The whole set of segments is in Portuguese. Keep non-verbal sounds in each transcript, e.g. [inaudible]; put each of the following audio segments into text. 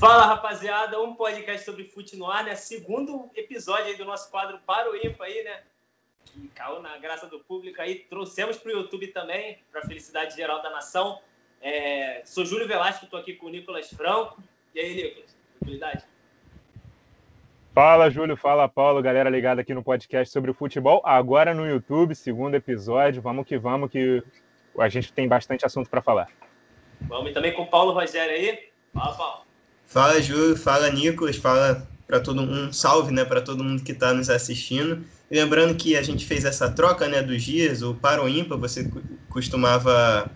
Fala, rapaziada, um podcast sobre fute no ar, né? Segundo episódio aí do nosso quadro Para o Ímpar aí, né? Que caiu na graça do público aí. Trouxemos para o YouTube também, para a felicidade geral da nação. É... Sou Júlio Velasco, estou aqui com o Nicolas Franco. E aí, Nicolas, tranquilidade? Fala, Júlio. Fala, Paulo. Galera ligada aqui no podcast sobre o futebol. Agora no YouTube, segundo episódio. Vamos que vamos, que a gente tem bastante assunto para falar. Vamos e também com o Paulo Rogério aí. Fala, Paulo. Fala, Júlio. Fala, Nicolas. Fala para todo mundo. Um salve, né, para todo mundo que está nos assistindo. Lembrando que a gente fez essa troca, né, dos dias. O Paro Ímpar, você costumava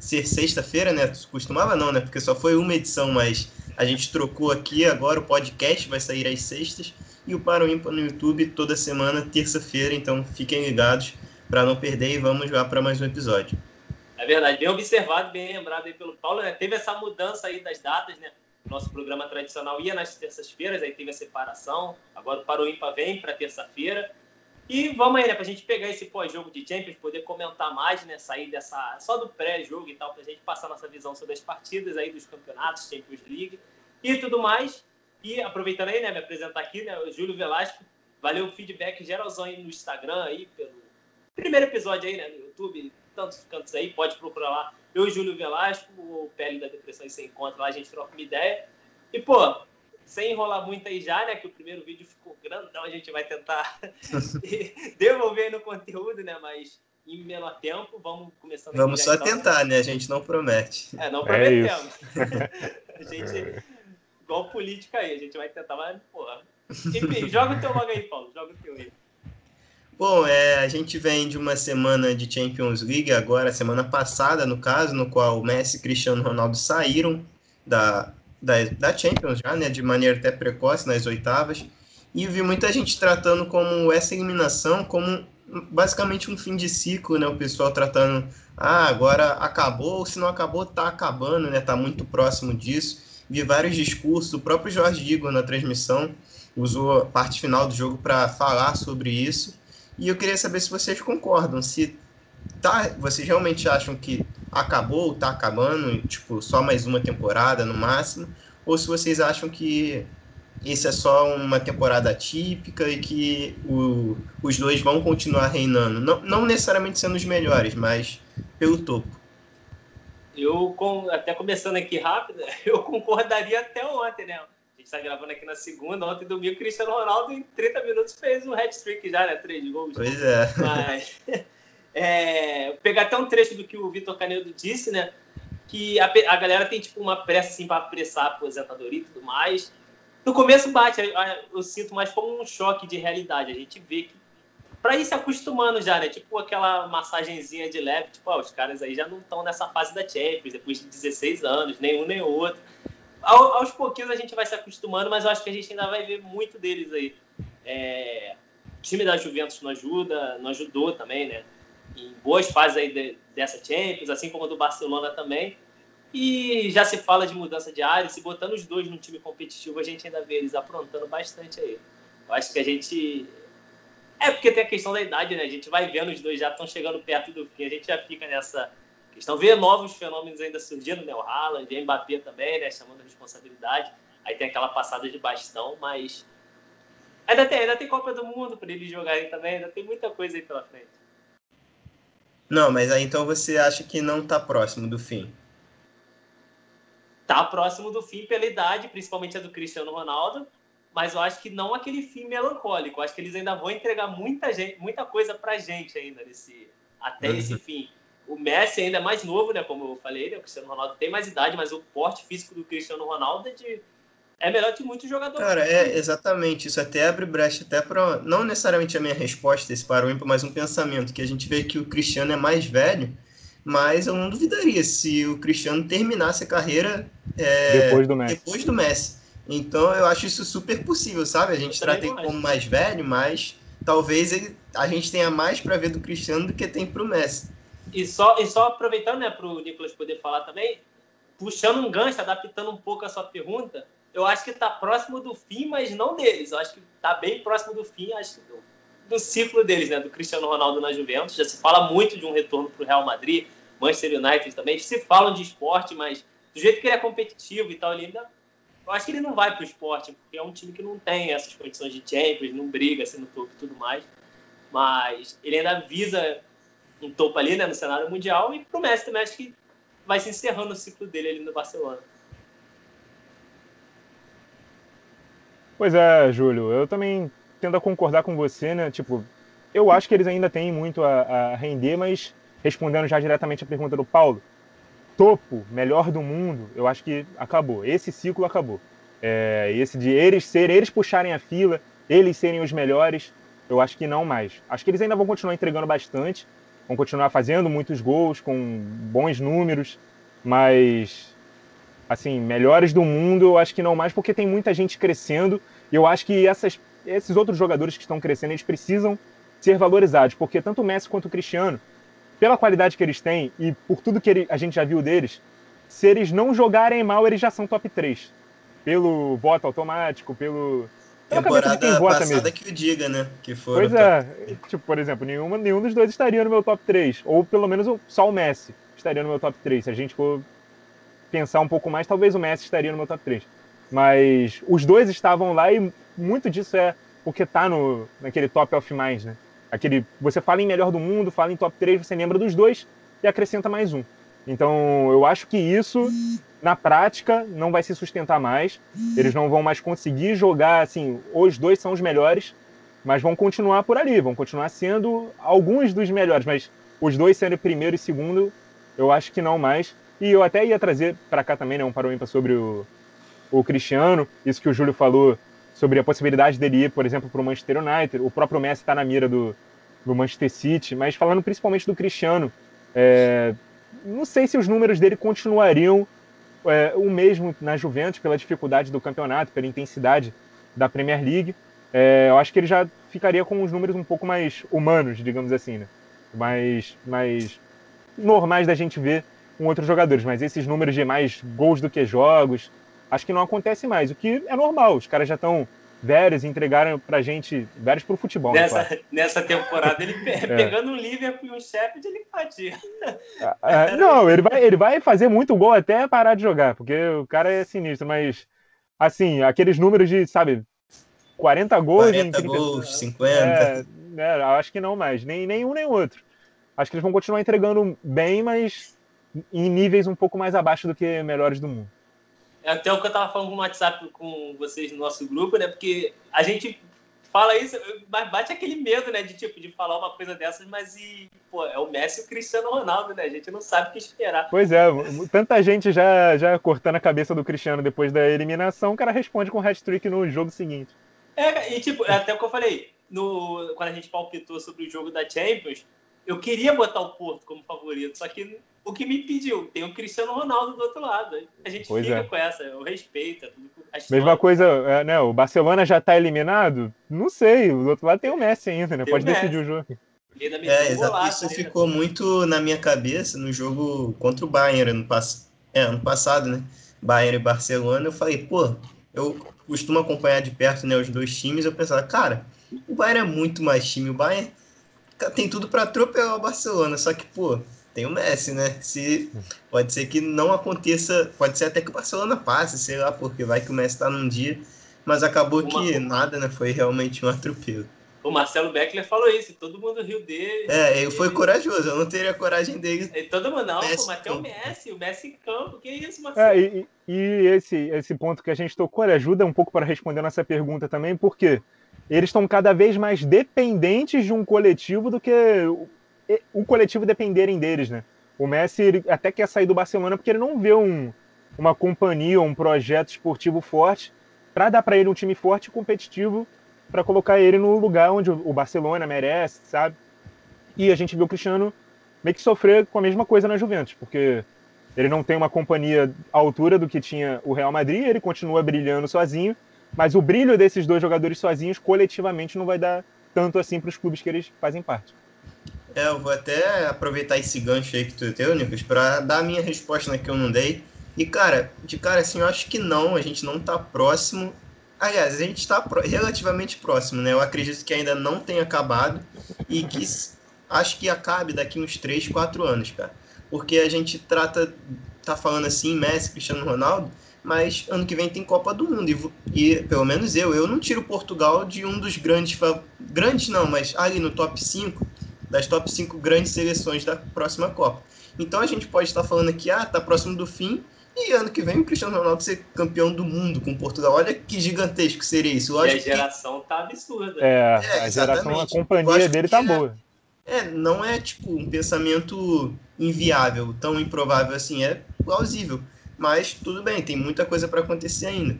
ser sexta-feira, né? Costumava não, né? Porque só foi uma edição, mas a gente trocou aqui. Agora o podcast vai sair às sextas e o Paro Ímpar no YouTube toda semana, terça-feira. Então fiquem ligados para não perder e vamos lá para mais um episódio. É verdade, bem observado, bem lembrado aí pelo Paulo. Né? Teve essa mudança aí das datas, né? Nosso programa tradicional ia nas terças-feiras, aí teve a separação. Agora o Paro Ímpar vem para terça-feira. E vamos aí, né, pra gente pegar esse pós-jogo de Champions, poder comentar mais, né, sair dessa, só do pré-jogo e tal, pra gente passar nossa visão sobre as partidas aí dos campeonatos, Champions League e tudo mais. E aproveitando aí, né, me apresentar aqui, né, o Júlio Velasco, valeu o feedback geralzão aí no Instagram aí, pelo primeiro episódio aí, né, no YouTube, tantos cantos aí, pode procurar lá. Eu e Júlio Velasco, o Pele da Depressão, você encontra lá, a gente troca uma ideia. E, pô, sem enrolar muito aí já, né? Que o primeiro vídeo ficou grandão, a gente vai tentar [laughs] [laughs] devolver aí no conteúdo, né? Mas em menor tempo, vamos começando Vamos só então. tentar, né? A gente não promete. É, não é prometemos. É [laughs] a gente, igual política aí, a gente vai tentar, mas, porra. Enfim, joga o teu logo aí, Paulo, joga o teu aí. Bom, é, a gente vem de uma semana de Champions League agora, semana passada, no caso, no qual Messi e Cristiano Ronaldo saíram da, da, da Champions já, né, de maneira até precoce nas oitavas, e vi muita gente tratando como essa eliminação como basicamente um fim de ciclo, né, o pessoal tratando, ah, agora acabou, ou se não acabou, tá acabando, né, tá muito próximo disso. Vi vários discursos, o próprio Jorge Igor na transmissão usou a parte final do jogo para falar sobre isso, e eu queria saber se vocês concordam, se tá, vocês realmente acham que acabou, tá acabando, tipo, só mais uma temporada no máximo, ou se vocês acham que esse é só uma temporada típica e que o, os dois vão continuar reinando. Não, não necessariamente sendo os melhores, mas pelo topo. Eu, até começando aqui rápido, [laughs] eu concordaria até ontem, né? Gente está gravando aqui na segunda, ontem domingo, Cristiano Ronaldo em 30 minutos fez um hat-trick já, né? Três gols. Pois é. Mas, [laughs] é, pegar até um trecho do que o Vitor Canedo disse, né? Que a, a galera tem tipo uma pressa assim para apressar a aposentadoria e tudo mais. No começo bate, eu, eu sinto mais como um choque de realidade. A gente vê que para ir se acostumando já, né? Tipo aquela massagenzinha de leve, tipo, ó, os caras aí já não estão nessa fase da Champions, depois de 16 anos, nenhum nem outro aos pouquinhos a gente vai se acostumando, mas eu acho que a gente ainda vai ver muito deles aí. É, o time da Juventus não ajuda, não ajudou também, né? Em boas fases aí de, dessa Champions, assim como a do Barcelona também. E já se fala de mudança de área, se botando os dois num time competitivo, a gente ainda vê eles aprontando bastante aí. Eu acho que a gente. É porque tem a questão da idade, né? A gente vai vendo os dois já estão chegando perto do fim, a gente já fica nessa questão. Vê novos fenômenos ainda surgindo, né? O Haaland, o Mbappé também, né? Chamando a responsabilidade. Aí tem aquela passada de bastão, mas ainda tem, ainda tem Copa do Mundo para eles jogarem também, ainda tem muita coisa aí pela frente. Não, mas aí então você acha que não está próximo do fim? Tá próximo do fim pela idade, principalmente a do Cristiano Ronaldo, mas eu acho que não aquele fim melancólico. Eu acho que eles ainda vão entregar muita gente, muita coisa pra gente ainda nesse até uhum. esse fim. O Messi ainda é mais novo, né? Como eu falei, né? o Cristiano Ronaldo tem mais idade, mas o porte físico do Cristiano Ronaldo é, de, é melhor que muitos jogadores. Cara, é exatamente. Isso até abre brecha até para. Não necessariamente a minha resposta esse para o ímpar, mas um pensamento que a gente vê que o Cristiano é mais velho, mas eu não duvidaria se o Cristiano terminasse a carreira é, depois do Messi. Depois do Messi. Então eu acho isso super possível, sabe? A gente trata ele como mais velho, mas talvez ele, a gente tenha mais para ver do Cristiano do que tem para o Messi. E só, e só aproveitando, né, para o Nicolas poder falar também, puxando um gancho, adaptando um pouco a sua pergunta, eu acho que está próximo do fim, mas não deles. Eu acho que está bem próximo do fim, acho do, do ciclo deles, né, do Cristiano Ronaldo na Juventus. Já se fala muito de um retorno para o Real Madrid, Manchester United também. Se falam de esporte, mas do jeito que ele é competitivo e tal, ele ainda eu acho que ele não vai para o esporte, porque é um time que não tem essas condições de Champions, não briga assim no topo e tudo mais. Mas ele ainda visa um topo ali, né, no cenário mundial, e pro Messi também acho que vai se encerrando o ciclo dele ali no Barcelona. Pois é, Júlio, eu também tendo a concordar com você, né? Tipo, eu acho que eles ainda têm muito a, a render, mas respondendo já diretamente a pergunta do Paulo, topo, melhor do mundo, eu acho que acabou. Esse ciclo acabou. É, esse de eles serem, eles puxarem a fila, eles serem os melhores, eu acho que não mais. Acho que eles ainda vão continuar entregando bastante, vão continuar fazendo muitos gols, com bons números, mas assim, melhores do mundo, eu acho que não mais, porque tem muita gente crescendo, e eu acho que essas, esses outros jogadores que estão crescendo, eles precisam ser valorizados, porque tanto o Messi quanto o Cristiano, pela qualidade que eles têm e por tudo que ele, a gente já viu deles, se eles não jogarem mal, eles já são top 3. Pelo voto automático, pelo. Temporada quem vota passada mesmo. que o diga, né? Que foram pois é. Tipo, por exemplo, nenhuma, nenhum dos dois estaria no meu top 3. Ou pelo menos só o Messi estaria no meu top 3. Se a gente for pensar um pouco mais, talvez o Messi estaria no meu top 3. Mas os dois estavam lá e muito disso é porque tá no, naquele top of mind, né? Aquele, você fala em melhor do mundo, fala em top 3, você lembra dos dois e acrescenta mais um. Então, eu acho que isso, na prática, não vai se sustentar mais. Eles não vão mais conseguir jogar, assim, os dois são os melhores, mas vão continuar por ali, vão continuar sendo alguns dos melhores, mas os dois sendo primeiro e segundo, eu acho que não mais. E eu até ia trazer para cá também, né, um parou sobre o, o Cristiano, isso que o Júlio falou sobre a possibilidade dele ir, por exemplo, para o Manchester United. O próprio Messi está na mira do, do Manchester City, mas falando principalmente do Cristiano, é, não sei se os números dele continuariam é, o mesmo na Juventus pela dificuldade do campeonato, pela intensidade da Premier League. É, eu acho que ele já ficaria com os números um pouco mais humanos, digamos assim, né? mais, mais normais da gente ver com outros jogadores. Mas esses números de mais gols do que jogos, acho que não acontece mais, o que é normal. Os caras já estão velhos e entregaram pra gente velhos pro futebol. Né, nessa, né, nessa temporada, ele [laughs] é. pegando um Liverpool e um Sheffield, ele batia. É, é, não, ele vai, ele vai fazer muito gol até parar de jogar, porque o cara é sinistro, mas assim, aqueles números de, sabe, 40 gols 40 em 30, gols, 50. É, é, acho que não mais, nem, nem um nem outro. Acho que eles vão continuar entregando bem, mas em níveis um pouco mais abaixo do que melhores do mundo. É até o que eu tava falando no WhatsApp com vocês no nosso grupo, né? Porque a gente fala isso, mas bate aquele medo, né? De tipo, de falar uma coisa dessas, mas e, pô, é o Messi e o Cristiano Ronaldo, né? A gente não sabe o que esperar. Pois é, tanta gente já, já cortando a cabeça do Cristiano depois da eliminação, o cara responde com hat-trick no jogo seguinte. É, e tipo, até o que eu falei, no, quando a gente palpitou sobre o jogo da Champions, eu queria botar o Porto como favorito, só que o que me impediu? Tem o Cristiano Ronaldo do outro lado. A gente pois fica é. com essa, eu respeito. Mesma coisa, é, né? O Barcelona já está eliminado? Não sei, do outro lado tem o Messi ainda, né? Tem Pode o decidir o jogo. É, exato. Isso ficou muito na minha cabeça no jogo contra o Bayern ano, pass... é, ano passado, né? Bayern e Barcelona. Eu falei, pô, eu costumo acompanhar de perto né, os dois times. Eu pensava, cara, o Bayern é muito mais time. O Bayern tem tudo para atropelar o Barcelona. Só que, pô, tem o Messi, né? Se pode ser que não aconteça, pode ser até que o Barcelona passe, sei lá, porque vai que o Messi tá num dia, mas acabou Uma... que nada, né? Foi realmente um atropelo. O Marcelo Beckler falou isso, todo mundo riu dele. É, ele foi corajoso, eu não teria coragem dele. E todo mundo, não, Messi pô, mas tem o Messi, o Messi em campo, que isso, Marcelo? É, e, e esse, esse ponto que a gente tocou, ele ajuda um pouco para responder nossa pergunta também, porque eles estão cada vez mais dependentes de um coletivo do que o coletivo dependerem deles, né? O Messi até quer sair do Barcelona porque ele não vê um, uma companhia, um projeto esportivo forte para dar para ele um time forte e competitivo para colocar ele no lugar onde o Barcelona merece, sabe? E a gente viu o Cristiano meio que sofrer com a mesma coisa na Juventus, porque ele não tem uma companhia à altura do que tinha o Real Madrid, ele continua brilhando sozinho, mas o brilho desses dois jogadores sozinhos coletivamente não vai dar tanto assim para os clubes que eles fazem parte. É, eu vou até aproveitar esse gancho aí que tu deu, Nicolas, para dar a minha resposta né, que eu não dei. E, cara, de cara, assim, eu acho que não, a gente não tá próximo. Aliás, a gente está relativamente próximo, né? Eu acredito que ainda não tenha acabado e que acho que acabe daqui uns 3, 4 anos, cara. Porque a gente trata, tá falando assim, Messi, Cristiano Ronaldo, mas ano que vem tem Copa do Mundo. E, e, pelo menos eu, eu não tiro Portugal de um dos grandes. Grandes não, mas ali no top 5, das top 5 grandes seleções da próxima Copa. Então a gente pode estar falando aqui, ah, tá próximo do fim, e ano que vem o Cristiano Ronaldo ser campeão do mundo com Portugal. Olha que gigantesco seria isso. Lógico e a geração que... tá absurda. É, é a geração, a companhia dele tá boa. É, não é tipo um pensamento inviável, tão improvável assim, é plausível. Mas tudo bem, tem muita coisa para acontecer ainda.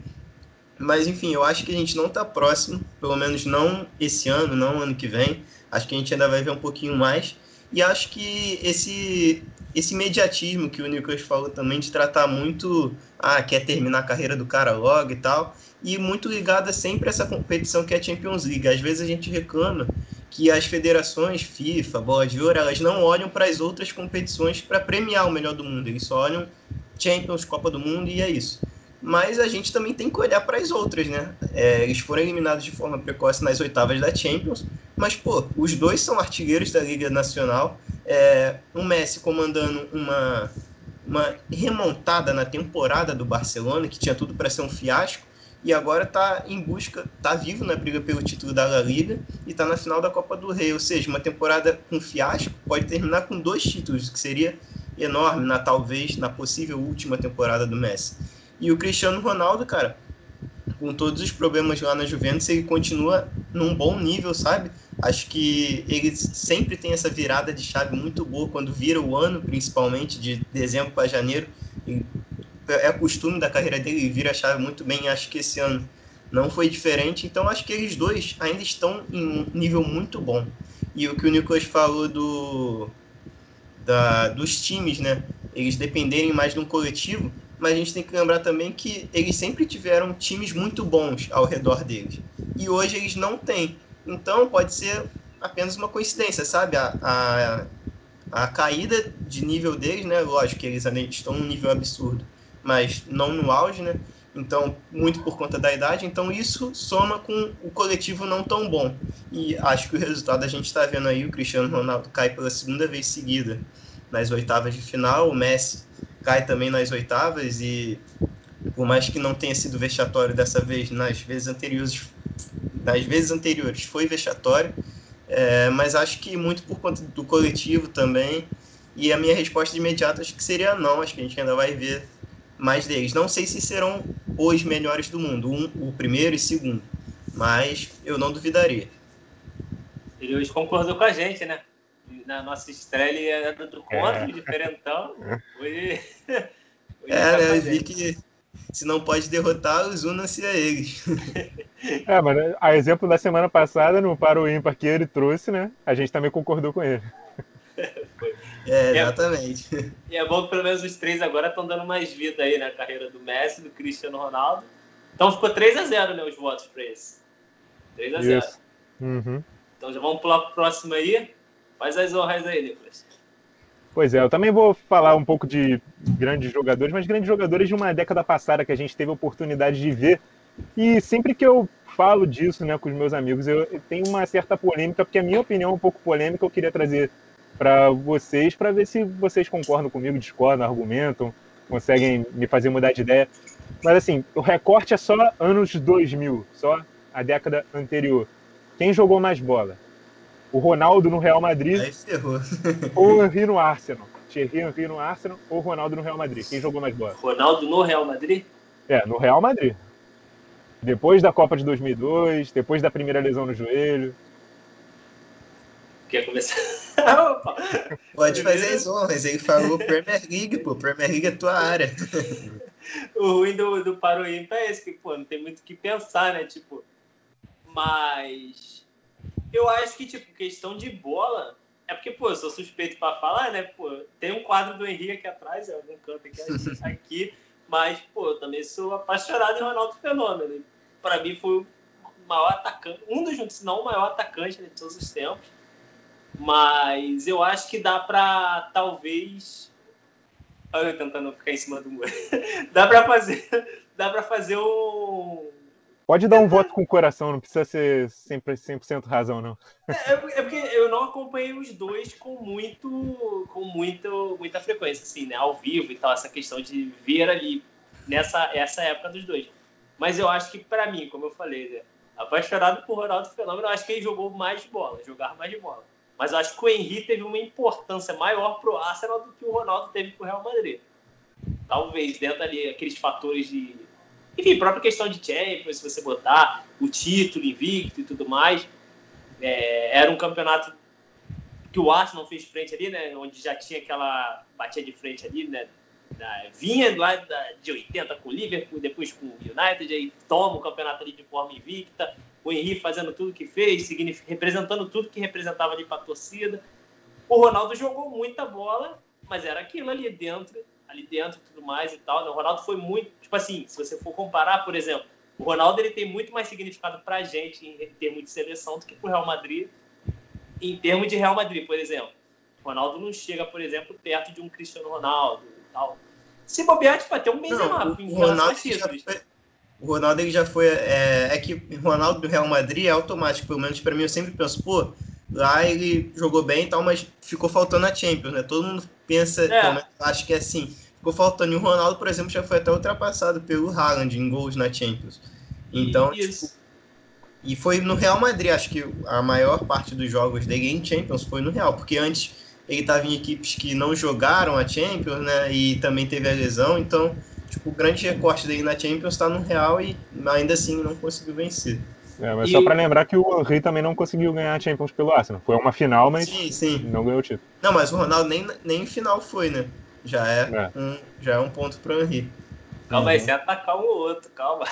Mas enfim, eu acho que a gente não está próximo, pelo menos não esse ano, não ano que vem. Acho que a gente ainda vai ver um pouquinho mais. E acho que esse esse mediatismo que o Nicolas falou também de tratar muito, ah, quer terminar a carreira do cara logo e tal, e muito ligada sempre a essa competição que é a Champions League. Às vezes a gente reclama que as federações, FIFA, Bola de Ouro, elas não olham para as outras competições para premiar o melhor do mundo, eles só olham Champions, Copa do Mundo e é isso. Mas a gente também tem que olhar para as outras, né? É, eles foram eliminados de forma precoce nas oitavas da Champions, mas, pô, os dois são artilheiros da Liga Nacional. É, o Messi comandando uma, uma remontada na temporada do Barcelona, que tinha tudo para ser um fiasco, e agora está em busca, está vivo na briga pelo título da La Liga e está na final da Copa do Rei. Ou seja, uma temporada com fiasco pode terminar com dois títulos, que seria enorme na talvez na possível última temporada do Messi. E o Cristiano Ronaldo, cara, com todos os problemas lá na Juventus, ele continua num bom nível, sabe? Acho que ele sempre tem essa virada de chave muito boa quando vira o ano, principalmente de dezembro para janeiro. é costume da carreira dele, ele vira a chave muito bem. Acho que esse ano não foi diferente. Então acho que eles dois ainda estão em um nível muito bom. E o que o Nicolas falou do da, dos times, né? Eles dependerem mais de um coletivo, mas a gente tem que lembrar também que eles sempre tiveram times muito bons ao redor deles. E hoje eles não têm. Então pode ser apenas uma coincidência, sabe? A, a, a caída de nível deles, né? Lógico que eles ainda estão num nível absurdo, mas não no auge, né? Então, muito por conta da idade. Então, isso soma com o coletivo não tão bom. E acho que o resultado a gente está vendo aí: o Cristiano Ronaldo cai pela segunda vez seguida nas oitavas de final, o Messi cai também nas oitavas. E por mais que não tenha sido vexatório dessa vez, nas vezes anteriores, nas vezes anteriores foi vexatório. É, mas acho que muito por conta do coletivo também. E a minha resposta imediata acho que seria não. Acho que a gente ainda vai ver mais deles. Não sei se serão os melhores do mundo, um, o primeiro e segundo, mas eu não duvidaria. Ele hoje concordou com a gente, né? Na nossa estreia ele era do contra, é. diferentão. Hoje, [laughs] hoje é, tá né? Eu vi que se não pode derrotar, unam-se a eles. [laughs] É, mas a exemplo da semana passada, no Paro Ímpar que ele trouxe, né? A gente também concordou com ele. [laughs] É, exatamente. E é, e é bom que pelo menos os três agora estão dando mais vida aí na carreira do Messi, do Cristiano Ronaldo. Então ficou 3 a 0 né, os votos para esse. 3 a 0 uhum. Então já vamos pular para o próximo aí. Faz as honras aí, Nicolas. Pois é, eu também vou falar um pouco de grandes jogadores, mas grandes jogadores de uma década passada que a gente teve a oportunidade de ver. E sempre que eu falo disso né, com os meus amigos, eu, eu tenho uma certa polêmica, porque a minha opinião é um pouco polêmica, eu queria trazer para vocês, para ver se vocês concordam comigo, discordam, argumentam, conseguem me fazer mudar de ideia. Mas assim, o recorte é só anos 2000, só a década anterior. Quem jogou mais bola? O Ronaldo no Real Madrid ou o [laughs] Henry no Arsenal? Thierry Henry no Arsenal ou o Ronaldo no Real Madrid? Quem jogou mais bola? Ronaldo no Real Madrid? É, no Real Madrid. Depois da Copa de 2002, depois da primeira lesão no joelho. Quer começar? [laughs] Pode fazer as honras. Ele falou Premier League, pô. Premier League é tua área. [laughs] o ruim do, do Paroímpa é esse, que, pô, não tem muito o que pensar, né? Tipo, mas eu acho que, tipo, questão de bola, é porque, pô, eu sou suspeito para falar, né? Pô, tem um quadro do Henrique aqui atrás, é algum canto aqui, [laughs] aqui mas, pô, eu também sou apaixonado em Ronaldo Fenômeno. Para mim foi o maior atacante, um dos, se não o maior atacante de todos os tempos. Mas eu acho que dá para talvez. Olha eu tentando ficar em cima do muro. [laughs] dá para fazer, dá para fazer um. Pode dar um voto com o coração, não precisa ser sempre 100% razão, não. É, é, é, porque eu não acompanhei os dois com muito, com muito, muita frequência, assim, né? Ao vivo e tal, essa questão de ver ali nessa essa época dos dois. Mas eu acho que, para mim, como eu falei, né, apaixonado por Ronaldo Fenômeno, eu acho que ele jogou mais bola, jogar mais de bola. Mas eu acho que o Henry teve uma importância maior pro Arsenal do que o Ronaldo teve pro Real Madrid. Talvez, dentro ali, aqueles fatores de. Enfim, própria questão de Champions, se você botar o título invicto e tudo mais. É, era um campeonato que o Arsenal fez frente ali, né? Onde já tinha aquela batia de frente ali, né? vinha lá de 80 com o Liverpool, depois com o United, aí toma o campeonato ali de forma invicta. O Henry fazendo tudo que fez, representando tudo que representava ali para a torcida. O Ronaldo jogou muita bola, mas era aquilo ali dentro, ali dentro e tudo mais e tal. Né? O Ronaldo foi muito, tipo assim, se você for comparar, por exemplo, o Ronaldo ele tem muito mais significado para a gente em termos de seleção do que para o Real Madrid em termos de Real Madrid, por exemplo. O Ronaldo não chega, por exemplo, perto de um Cristiano Ronaldo e tal. Se bobear, tipo, até um Benzema. Não, o, Ronaldo foi, o Ronaldo ele já foi. É, é que o Ronaldo do Real Madrid é automático, pelo menos para mim, eu sempre penso, pô, lá ele jogou bem e tal, mas ficou faltando a Champions, né? Todo mundo pensa, é. acho que é assim. Ficou faltando. E o Ronaldo, por exemplo, já foi até ultrapassado pelo Haaland em gols na Champions. Então, tipo. E foi no Real Madrid, acho que a maior parte dos jogos dele em Champions foi no Real, porque antes ele estava em equipes que não jogaram a Champions, né? E também teve a lesão, então tipo, o grande recorte dele na Champions está no Real e ainda assim não conseguiu vencer. É, mas e... só para lembrar que o Henry também não conseguiu ganhar a Champions pelo Arsenal. Foi uma final, mas sim, sim. não ganhou o título. Não, mas o Ronaldo nem, nem final foi, né? Já é, é. Um, já é um ponto para o Henry. Calma aí, uhum. você atacar um ou outro, calma. [laughs]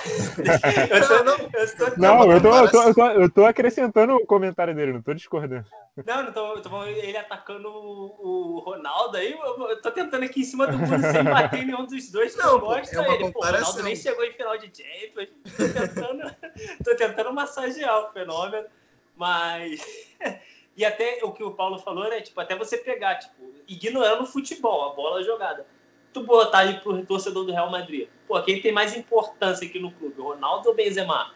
eu tô, não, eu tô, não, eu tô, eu, tô, eu, tô, eu tô acrescentando o comentário dele, não tô discordando. Não, não tô, tô ele atacando o, o Ronaldo aí, eu, eu tô tentando aqui em cima do muro sem bater em nenhum dos dois, não, gosta é ele. Pô, o Ronaldo nem chegou em final de Champions, tô tentando, [laughs] tô tentando massagear o fenômeno, mas... [laughs] E até o que o Paulo falou, né, tipo, até você pegar, tipo, ignorando o futebol, a bola jogada tu botar ali pro torcedor do Real Madrid, pô, quem tem mais importância aqui no clube, Ronaldo ou Benzema?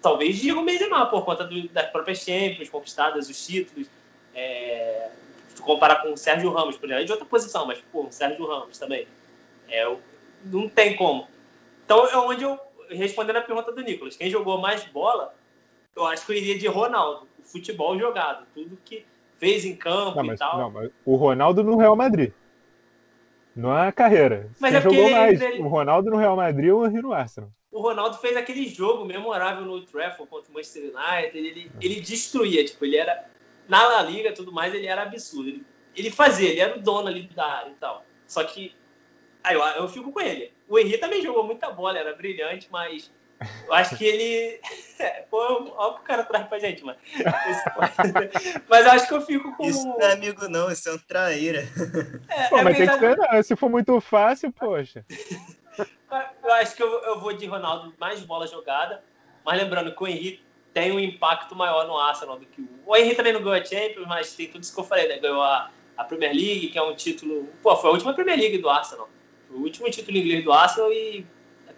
Talvez diga o Benzema, por conta do, das próprias Champions conquistadas, os títulos. É, se comparar com o Sérgio Ramos, por exemplo, é de outra posição, mas, pô, o Sérgio Ramos também. É, não tem como. Então, é onde eu, respondendo a pergunta do Nicolas, quem jogou mais bola, eu acho que eu iria de Ronaldo. O futebol jogado, tudo que fez em campo não, mas, e tal. Não, mas o Ronaldo no Real Madrid. Não é carreira. Mas Quem é jogou mais? Ele... O Ronaldo no Real Madrid ou o Henry no Arsenal? O Ronaldo fez aquele jogo memorável no Trafford contra o Manchester United. Ele, ele destruía, tipo, ele era. Na La Liga tudo mais, ele era absurdo. Ele, ele fazia, ele era o dono ali da área e tal. Só que. Aí eu, eu fico com ele. O Henry também jogou muita bola, era brilhante, mas eu acho que ele. [laughs] Pô, olha o que o cara traz pra gente, mano. [laughs] mas eu acho que eu fico com. Isso não é amigo, não, isso é um traíra. É, Pô, é mas tem que ser, se for muito fácil, poxa. [laughs] Eu acho que eu, eu vou de Ronaldo mais bola jogada. Mas lembrando que o Henrique tem um impacto maior no Arsenal do que o. O Henrique também não ganhou a Champions, mas tem tudo isso que eu falei, né? Ganhou a, a Premier League, que é um título. Pô, foi a última Premier League do Arsenal. Foi o último título inglês do Arsenal e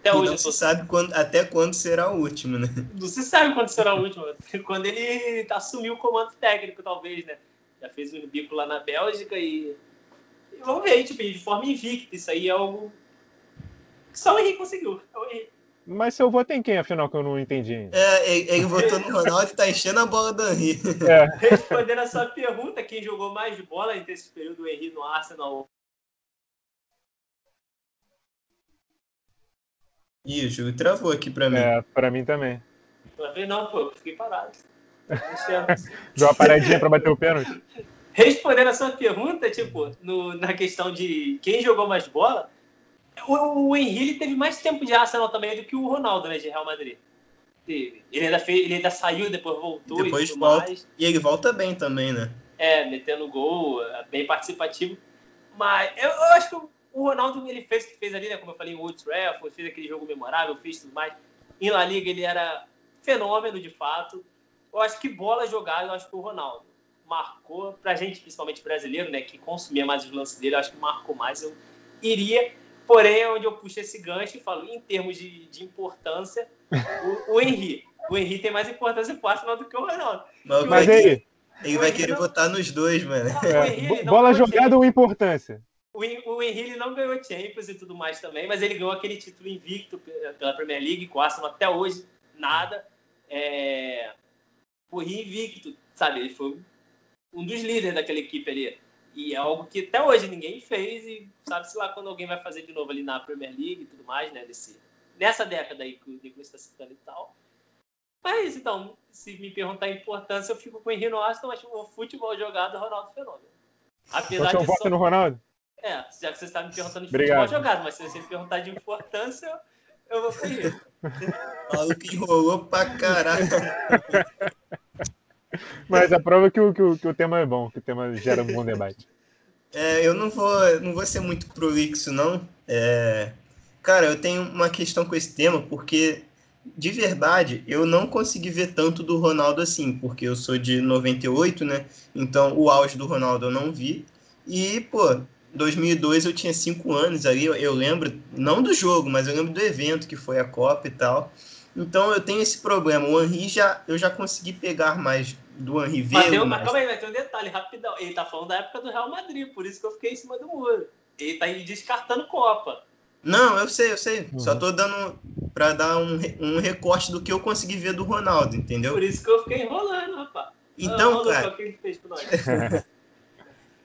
até e hoje. Não se sabe quando, até quando será o último, né? [laughs] Não se sabe quando será o último. Quando ele assumiu o comando técnico, talvez, né? Já fez um bico lá na Bélgica e. e vamos ver, tipo, de forma invicta. Isso aí é algo que só o Henrique conseguiu. É o Henrique. Mas seu voto em quem, afinal, que eu não entendi? É, ele, ele votou no Ronaldo e tá enchendo a bola do Henry. É. Respondendo a sua pergunta, quem jogou mais de bola entre esse período, o Henry no Arsenal Ih, o jogo travou aqui pra mim. É, pra mim também. Travei não, pô, eu fiquei parado. [laughs] Deu uma paradinha pra bater o pênalti. Respondendo a sua pergunta, tipo, no, na questão de quem jogou mais bola, o, o Henrique teve mais tempo de Arsenal também do que o Ronaldo, né, de Real Madrid. Teve. Ele ainda, fez, ele ainda saiu, depois voltou depois e tudo volta, mais. E ele volta bem também, né? É, metendo gol, é, bem participativo. Mas eu, eu acho que o Ronaldo, ele fez o que fez ali, né? Como eu falei, em Old Trafford, fez aquele jogo memorável, fez tudo mais. Em La Liga, ele era fenômeno, de fato. Eu acho que bola jogada, eu acho que o Ronaldo marcou, pra gente, principalmente brasileiro, né? Que consumia mais os lances dele, eu acho que marcou mais. Eu iria, porém, é onde eu puxo esse gancho e falo, em termos de, de importância, o, o Henry. O Henry tem mais importância pro Arsenal do que o Ronaldo. Mas, mas aí... Ele vai querer não... votar nos dois, mano. É, bola jogada ou importância? O, o Henry não ganhou Champions e tudo mais também, mas ele ganhou aquele título invicto pela Premier League, com o Arsenal até hoje, nada. É... O Henry invicto, sabe? Ele foi um dos líderes daquela equipe ali. E é algo que até hoje ninguém fez e sabe-se lá quando alguém vai fazer de novo ali na Premier League e tudo mais, né? Desse, nessa década aí que o Nicolas está citando e tal. Mas então, se me perguntar a importância, eu fico com o Henry no Arsenal, mas o futebol jogado, Ronaldo Fenômeno. Apesar então, de voto no Ronaldo? É, já que você está me perguntando de Obrigado. futebol jogado, mas se você me perguntar de importância, eu vou correr. [laughs] Maluco que enrolou pra caralho. Mas a prova é que o, que, o, que o tema é bom, que o tema gera um bom debate. É, eu não vou, não vou ser muito prolixo, não. É, cara, eu tenho uma questão com esse tema, porque, de verdade, eu não consegui ver tanto do Ronaldo assim, porque eu sou de 98, né? Então, o auge do Ronaldo eu não vi. E, pô, 2002 eu tinha cinco anos ali, eu, eu lembro, não do jogo, mas eu lembro do evento que foi a Copa e tal. Então eu tenho esse problema. O Henry já eu já consegui pegar mais do Henry Mas, tem, mas calma aí, vai ter um detalhe rapidão. Ele tá falando da época do Real Madrid, por isso que eu fiquei em cima do muro. Ele tá descartando Copa. Não, eu sei, eu sei. Uhum. Só tô dando para dar um, um recorte do que eu consegui ver do Ronaldo, entendeu? Por isso que eu fiquei enrolando, rapaz. Então, ah, cara. [laughs]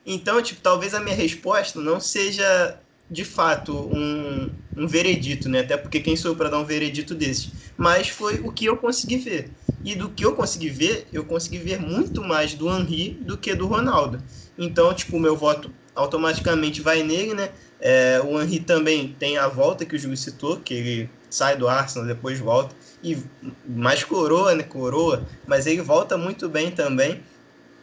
então, tipo, talvez a minha resposta não seja de fato um, um veredito, né? Até porque quem sou eu para dar um veredito desse? Mas foi o que eu consegui ver. E do que eu consegui ver, eu consegui ver muito mais do Henry do que do Ronaldo. Então, tipo, o meu voto automaticamente vai nele, né? É, o Henry também tem a volta que o juiz citou, que ele sai do Arsenal, depois volta. E mais coroa, né? Coroa. Mas ele volta muito bem também.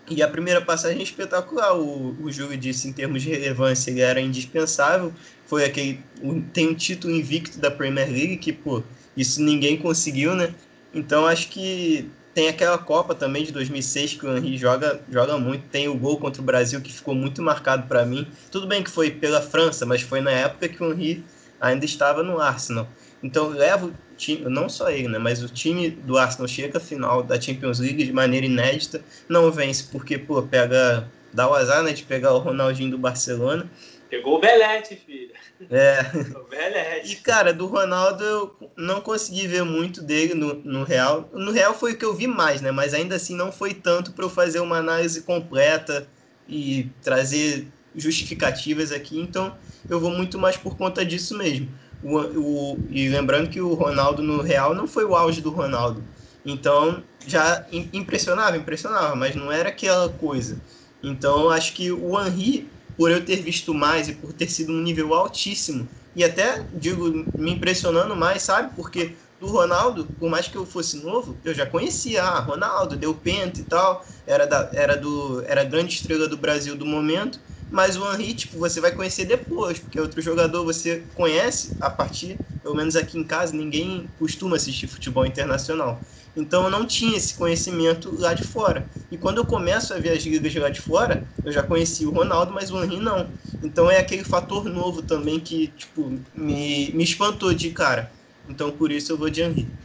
E a primeira passagem é espetacular. O, o Júlio disse, em termos de relevância, ele era indispensável. Foi aquele. Tem um título invicto da Premier League, que, pô, isso ninguém conseguiu, né? Então acho que tem aquela Copa também de 2006 que o Henry joga, joga muito. Tem o gol contra o Brasil que ficou muito marcado para mim. Tudo bem que foi pela França, mas foi na época que o Henry ainda estava no Arsenal. Então levo time, não só ele, né, mas o time do Arsenal chega à final da Champions League de maneira inédita, não vence porque pô, pega dá o azar né, de pegar o Ronaldinho do Barcelona. Pegou o Belete, filho. É. [laughs] O Belete. E cara, do Ronaldo eu não consegui ver muito dele no, no Real. No Real foi o que eu vi mais, né? Mas ainda assim não foi tanto para eu fazer uma análise completa e trazer justificativas aqui. Então eu vou muito mais por conta disso mesmo. O, o, e lembrando que o Ronaldo no Real não foi o auge do Ronaldo. Então, já impressionava, impressionava, mas não era aquela coisa. Então, acho que o Henry, por eu ter visto mais e por ter sido um nível altíssimo, e até, digo, me impressionando mais, sabe? Porque do Ronaldo, por mais que eu fosse novo, eu já conhecia, ah, Ronaldo, deu penta e tal, era, da, era, do, era a grande estrela do Brasil do momento, mas o Henry, tipo, você vai conhecer depois, porque outro jogador você conhece a partir, pelo menos aqui em casa, ninguém costuma assistir futebol internacional. Então eu não tinha esse conhecimento lá de fora. E quando eu começo a ver as ligas lá de fora, eu já conheci o Ronaldo, mas o Henry não. Então é aquele fator novo também que, tipo, me, me espantou de cara. Então por isso eu vou de Henry.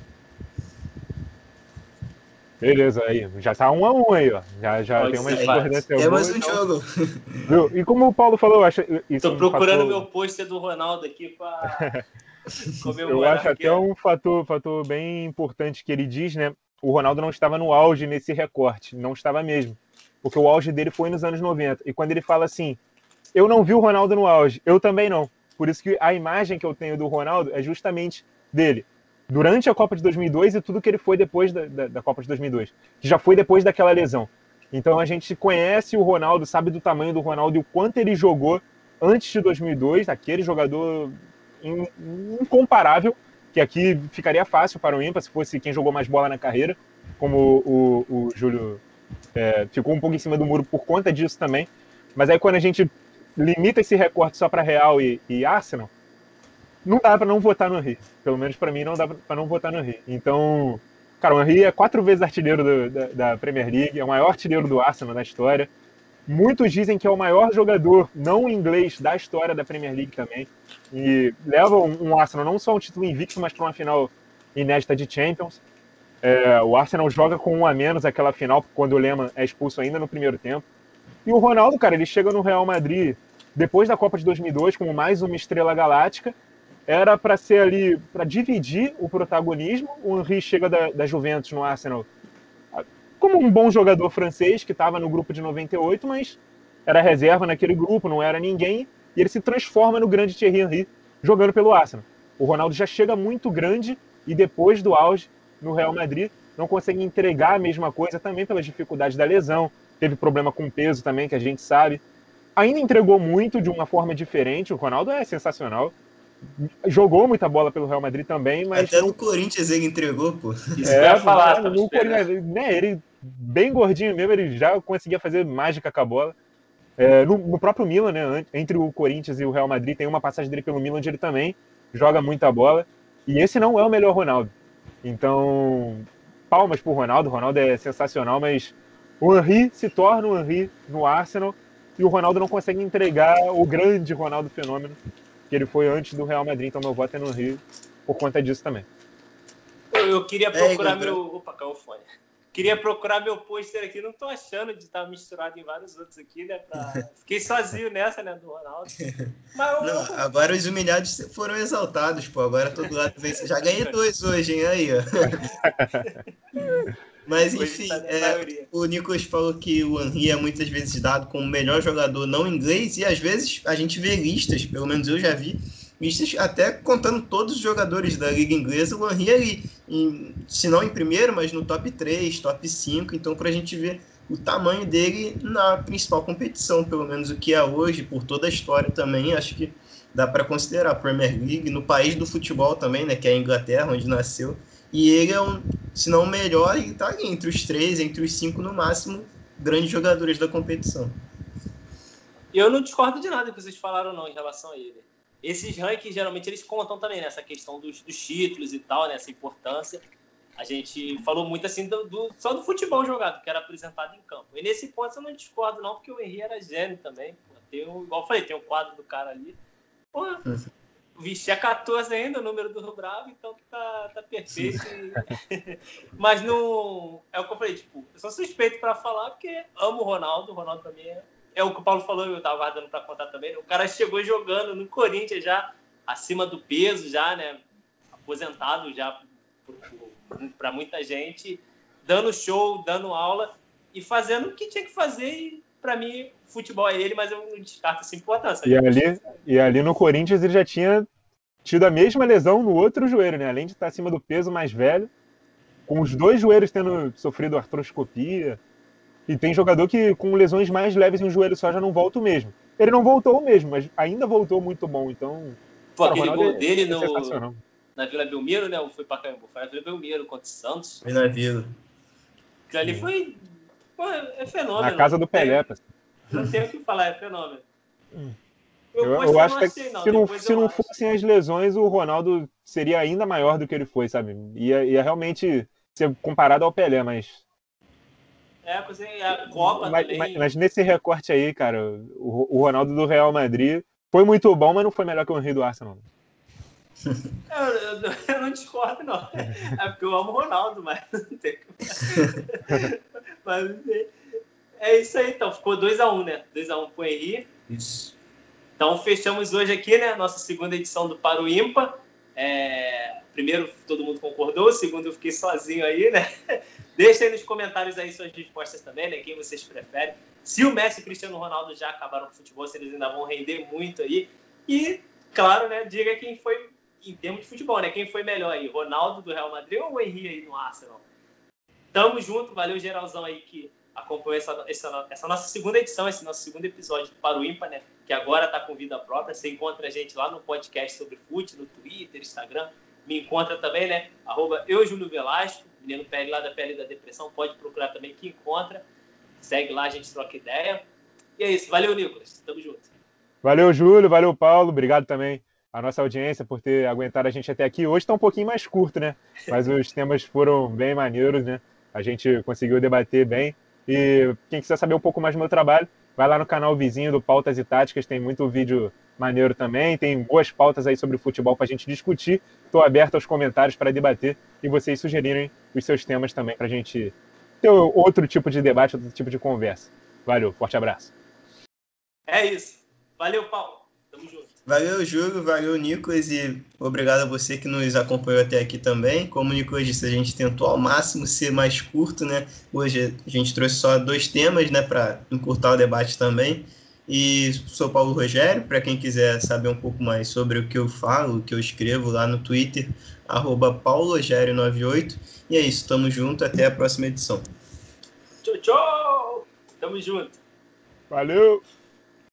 Beleza, aí. Já tá um a um aí, ó. Já, já Pode tem uma discordância. É mais um jogo. Viu? E como o Paulo falou, eu acho. Isso Tô procurando fator... meu pôster do Ronaldo aqui pra [laughs] comemorar. Eu acho até um fator, fator bem importante que ele diz, né? O Ronaldo não estava no auge nesse recorte. Não estava mesmo. Porque o auge dele foi nos anos 90. E quando ele fala assim, eu não vi o Ronaldo no auge, eu também não. Por isso que a imagem que eu tenho do Ronaldo é justamente dele durante a Copa de 2002 e tudo que ele foi depois da, da, da, Copa de 2002, que já foi depois daquela lesão. Então a gente conhece o Ronaldo, sabe do tamanho do Ronaldo e o quanto ele jogou antes de 2002, aquele jogador incomparável, que aqui ficaria fácil para o Impa se fosse quem jogou mais bola na carreira, como o, o, o Júlio é, ficou um pouco em cima do muro por conta disso também. Mas aí quando a gente limita esse recorte só para Real e, e Arsenal, não dá para não votar no Henry. Pelo menos para mim não dá para não votar no Henry. Então, cara, o Henry é quatro vezes artilheiro do, da, da, Premier League, é o maior artilheiro do Arsenal na história. Muitos dizem que é o maior jogador não inglês da história da Premier League também. E leva um, um Arsenal não só um título invicto, mas para uma final inédita de Champions. É, o Arsenal joga com um a menos aquela final, quando o Lema é expulso ainda no primeiro tempo. E o Ronaldo, cara, ele chega no Real Madrid depois da Copa de 2002 como mais uma estrela galáctica, era para ser ali, para dividir o protagonismo. O Henry chega da, da Juventus no Arsenal como um bom jogador francês que estava no grupo de 98, mas era reserva naquele grupo, não era ninguém, e ele se transforma no grande Thierry Henry jogando pelo Arsenal. O Ronaldo já chega muito grande e depois do auge no Real Madrid não consegue entregar a mesma coisa também pelas dificuldades da lesão, teve problema com peso também que a gente sabe. Ainda entregou muito de uma forma diferente. O Ronaldo é sensacional. Jogou muita bola pelo Real Madrid também, mas. Até no Corinthians ele entregou, pô. Isso é, falar, no Corinthians, né, ele bem gordinho mesmo, ele já conseguia fazer mágica com a bola. É, no, no, próprio Milan, né, entre o Corinthians e o Real Madrid, tem uma passagem dele pelo Milan onde ele também joga muita bola. E esse não é o melhor Ronaldo. Então, palmas pro Ronaldo. O Ronaldo é sensacional, mas o Henry se torna o Henry no Arsenal e o Ronaldo não consegue entregar o grande Ronaldo fenômeno que ele foi antes do Real Madrid. Então, meu voto é no Henry por conta disso também. Eu, queria procurar é, meu. Opa, caiu o fone. Queria procurar meu pôster aqui, não tô achando de estar misturado em vários outros aqui, né? Pra... [laughs] Fiquei sozinho nessa, né, do Ronaldo. Mas, não, agora os humilhados foram exaltados, pô. Agora todo lado vem. Já ganhei dois hoje, hein? Aí, ó. [laughs] Mas enfim, tá é, o Nicolas falou que o Henry é muitas vezes dado como o melhor jogador não inglês, e às vezes a gente vê listas, pelo menos eu já vi, mistas, até contando todos os jogadores da Liga Inglesa, o Henry ali, em, se não em primeiro, mas no top 3, top 5, então para a gente ver o tamanho dele na principal competição, pelo menos o que é hoje, por toda a história também, acho que dá para considerar a Premier League, no país do futebol também, né, que é a Inglaterra, onde nasceu, e ele é um, se não o melhor, ele está ali entre os três, entre os cinco no máximo, grandes jogadores da competição. Eu não discordo de nada que vocês falaram não em relação a ele esses rankings geralmente eles contam também nessa questão dos, dos, títulos e tal, nessa importância. A gente falou muito assim do, do, só do futebol jogado, que era apresentado em campo. E nesse ponto eu não discordo, não, porque o Henry era gênio também. Tem um, igual eu falei, tem um quadro do cara ali. Porra, Vixe, é 14 ainda o número do Bravo, então tá, tá perfeito. [laughs] Mas não. É o que eu falei, tipo, eu sou suspeito para falar porque amo o Ronaldo. O Ronaldo também é é o que o Paulo falou, eu estava guardando para contar também. Né? O cara chegou jogando no Corinthians já acima do peso, já, né? Aposentado já para muita gente, dando show, dando aula e fazendo o que tinha que fazer. E para mim, futebol é ele, mas eu não descarto essa importância. E ali, e ali no Corinthians ele já tinha tido a mesma lesão no outro joelho, né? Além de estar acima do peso mais velho, com os dois joelhos tendo sofrido artroscopia, e tem jogador que com lesões mais leves no joelho só já não volta o mesmo. Ele não voltou o mesmo, mas ainda voltou muito bom. Então. Pô, aquele gol é, dele no, na Vila Belmiro, né? Ou foi pra Caimbu? Foi na Vila Belmiro contra o Santos. Foi na Vila. Aquilo ali foi. Pô, é fenômeno. Na casa do Pelé, Não tem o que falar, é fenômeno. Hum. Eu, eu, eu acho que se não, se não fossem as lesões, o Ronaldo seria ainda maior do que ele foi, sabe? Ia, ia realmente ser comparado ao Pelé, mas é, pois é, a Copa mas, mas, mas, nesse recorte aí, cara, o, o, Ronaldo do Real Madrid foi muito bom, mas não foi melhor que o Henry do Arsenal. [laughs] Eu, eu, eu, não discordo, não. É porque eu amo o Ronaldo, mas não tem [laughs] Mas é isso aí, então. Ficou 2x1, um, né? 2x1 um pro Henry. Isso. Então fechamos hoje aqui, né? Nossa segunda edição do Paro Ímpar. É, primeiro todo mundo concordou, segundo eu fiquei sozinho aí, né? [laughs] Deixa aí nos comentários aí suas respostas também, né? Quem vocês preferem. Se o Messi e o Cristiano Ronaldo já acabaram com o futebol, se eles ainda vão render muito aí. E, claro, né? Diga quem foi, em termos de futebol, né? Quem foi melhor aí, Ronaldo do Real Madrid ou o Henry aí no Arsenal? Tamo junto, valeu geralzão aí que acompanhou essa, essa, essa, nossa segunda edição, esse nosso segundo episódio para o IMPA, né? Que agora está com vida própria. Você encontra a gente lá no podcast sobre fute, no Twitter, Instagram. Me encontra também, né? Arroba eu, Júlio Velasco menino pele lá da pele da depressão, pode procurar também que encontra. Segue lá, a gente troca ideia. E é isso. Valeu, Nicolas. Tamo junto. Valeu, Júlio. Valeu, Paulo. Obrigado também a nossa audiência por ter aguentado a gente até aqui. Hoje está um pouquinho mais curto, né? Mas [laughs] os temas foram bem maneiros, né? A gente conseguiu debater bem. E quem quiser saber um pouco mais do meu trabalho, vai lá no canal vizinho do Pautas e Táticas, tem muito vídeo maneiro também, tem boas pautas aí sobre futebol para a gente discutir. Estou aberto aos comentários para debater e vocês sugerirem os seus temas também para a gente ter outro tipo de debate, outro tipo de conversa. Valeu, forte abraço. É isso. Valeu, Paulo. Tamo junto. Valeu, Júlio, valeu, Nicolas, e obrigado a você que nos acompanhou até aqui também. Como o Nicolas disse, a gente tentou ao máximo ser mais curto, né? Hoje a gente trouxe só dois temas, né, para encurtar o debate também. E sou Paulo Rogério, para quem quiser saber um pouco mais sobre o que eu falo, o que eu escrevo lá no Twitter, arroba paulogério98. E é isso, tamo junto, até a próxima edição. Tchau, tchau! Tamo junto. Valeu!